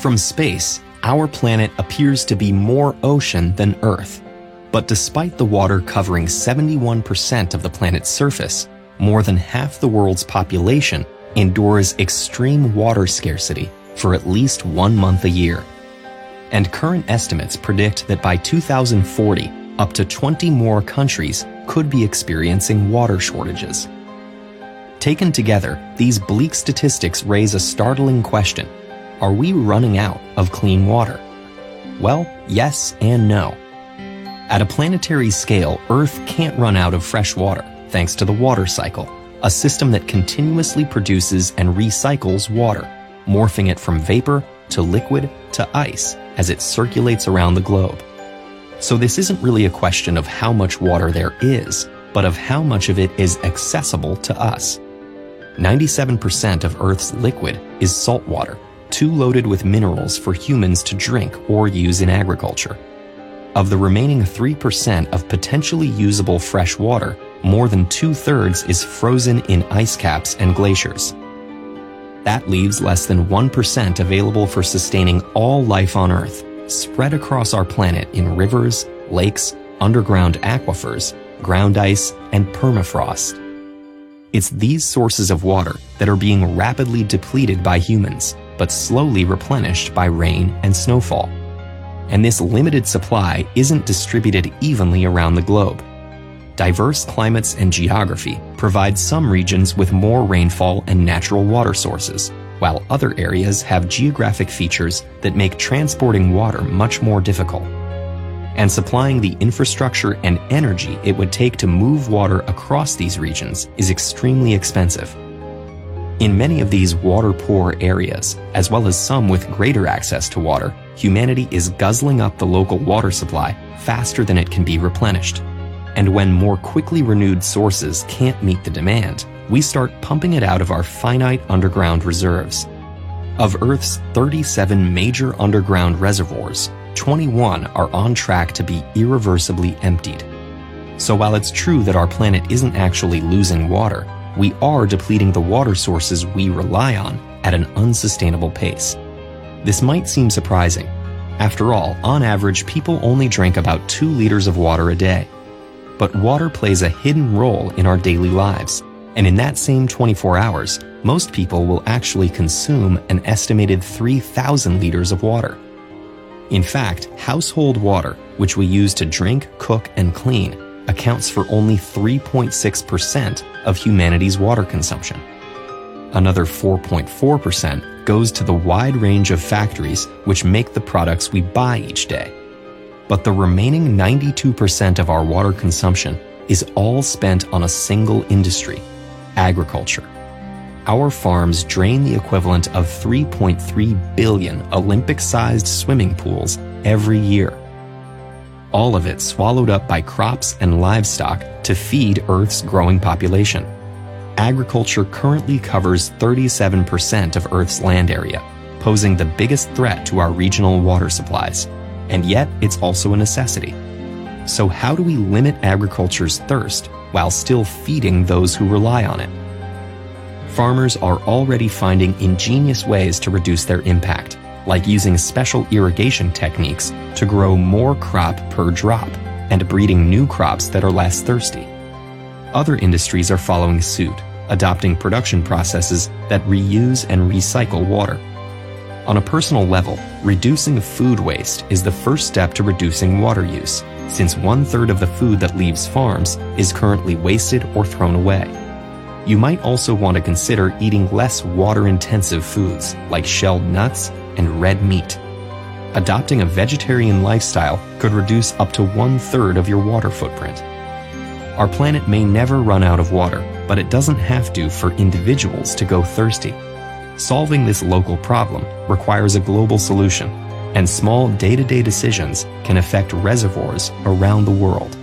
From space, our planet appears to be more ocean than Earth. But despite the water covering 71% of the planet's surface, more than half the world's population endures extreme water scarcity for at least one month a year. And current estimates predict that by 2040, up to 20 more countries could be experiencing water shortages. Taken together, these bleak statistics raise a startling question. Are we running out of clean water? Well, yes and no. At a planetary scale, Earth can't run out of fresh water, thanks to the water cycle, a system that continuously produces and recycles water, morphing it from vapor to liquid to ice as it circulates around the globe. So this isn't really a question of how much water there is, but of how much of it is accessible to us. 97% of Earth's liquid is salt water, too loaded with minerals for humans to drink or use in agriculture. Of the remaining 3% of potentially usable fresh water, more than two thirds is frozen in ice caps and glaciers. That leaves less than 1% available for sustaining all life on Earth, spread across our planet in rivers, lakes, underground aquifers, ground ice, and permafrost. It's these sources of water that are being rapidly depleted by humans, but slowly replenished by rain and snowfall. And this limited supply isn't distributed evenly around the globe. Diverse climates and geography provide some regions with more rainfall and natural water sources, while other areas have geographic features that make transporting water much more difficult. And supplying the infrastructure and energy it would take to move water across these regions is extremely expensive. In many of these water poor areas, as well as some with greater access to water, humanity is guzzling up the local water supply faster than it can be replenished. And when more quickly renewed sources can't meet the demand, we start pumping it out of our finite underground reserves. Of Earth's 37 major underground reservoirs, 21 are on track to be irreversibly emptied. So while it's true that our planet isn't actually losing water, we are depleting the water sources we rely on at an unsustainable pace. This might seem surprising. After all, on average, people only drink about 2 liters of water a day. But water plays a hidden role in our daily lives, and in that same 24 hours, most people will actually consume an estimated 3,000 liters of water. In fact, household water, which we use to drink, cook, and clean, accounts for only 3.6% of humanity's water consumption. Another 4.4% goes to the wide range of factories which make the products we buy each day. But the remaining 92% of our water consumption is all spent on a single industry, agriculture. Our farms drain the equivalent of 3.3 billion Olympic sized swimming pools every year. All of it swallowed up by crops and livestock to feed Earth's growing population. Agriculture currently covers 37% of Earth's land area, posing the biggest threat to our regional water supplies. And yet, it's also a necessity. So, how do we limit agriculture's thirst while still feeding those who rely on it? Farmers are already finding ingenious ways to reduce their impact, like using special irrigation techniques to grow more crop per drop and breeding new crops that are less thirsty. Other industries are following suit, adopting production processes that reuse and recycle water. On a personal level, reducing food waste is the first step to reducing water use, since one third of the food that leaves farms is currently wasted or thrown away. You might also want to consider eating less water intensive foods like shelled nuts and red meat. Adopting a vegetarian lifestyle could reduce up to one third of your water footprint. Our planet may never run out of water, but it doesn't have to for individuals to go thirsty. Solving this local problem requires a global solution, and small day to day decisions can affect reservoirs around the world.